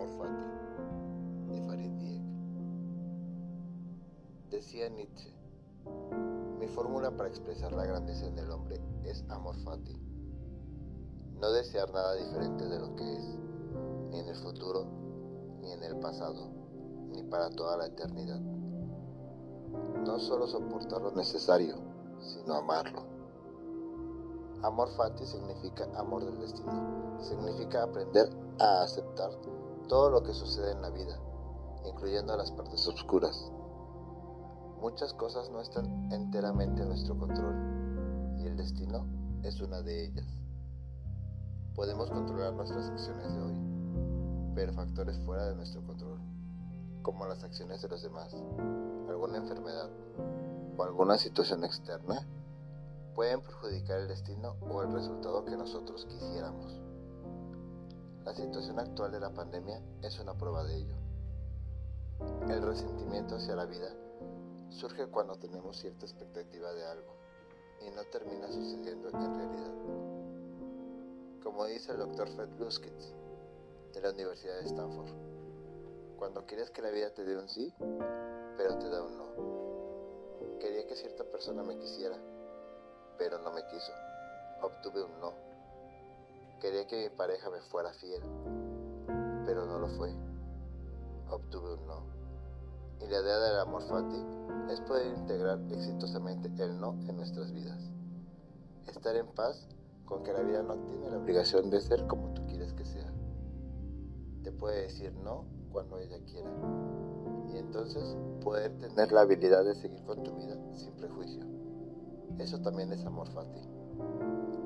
amor fati de Farid Dieck. Decía Nietzsche, mi fórmula para expresar la grandeza en el hombre es amor fati. No desear nada diferente de lo que es, ni en el futuro, ni en el pasado, ni para toda la eternidad. No solo soportar lo necesario, sino amarlo. Amor fati significa amor del destino, significa aprender a aceptar todo lo que sucede en la vida, incluyendo las partes oscuras. Muchas cosas no están enteramente en nuestro control y el destino es una de ellas. Podemos controlar nuestras acciones de hoy, pero factores fuera de nuestro control, como las acciones de los demás, alguna enfermedad o alguna situación externa, pueden perjudicar el destino o el resultado que nosotros quisiéramos. La situación actual de la pandemia es una prueba de ello. El resentimiento hacia la vida surge cuando tenemos cierta expectativa de algo y no termina sucediendo en realidad. Como dice el doctor Fred Luskitz de la Universidad de Stanford, cuando quieres que la vida te dé un sí, pero te da un no. Quería que cierta persona me quisiera, pero no me quiso. Obtuve un no. Quería que mi pareja me fuera fiel, pero no lo fue. Obtuve un no. Y la idea del amor fati es poder integrar exitosamente el no en nuestras vidas. Estar en paz con que la vida no tiene la obligación de ser como tú quieres que sea. Te puede decir no cuando ella quiera. Y entonces poder tener la habilidad de seguir con tu vida sin prejuicio. Eso también es amor fati.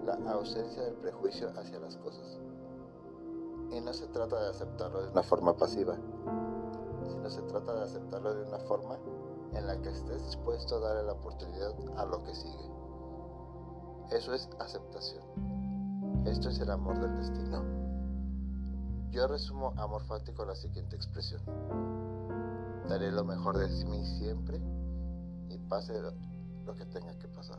La ausencia del prejuicio hacia las cosas. Y no se trata de aceptarlo de una forma pasiva, sino se trata de aceptarlo de una forma en la que estés dispuesto a darle la oportunidad a lo que sigue. Eso es aceptación. Esto es el amor del destino. Yo resumo amor fati con la siguiente expresión. Daré lo mejor de mí siempre y pase lo, lo que tenga que pasar.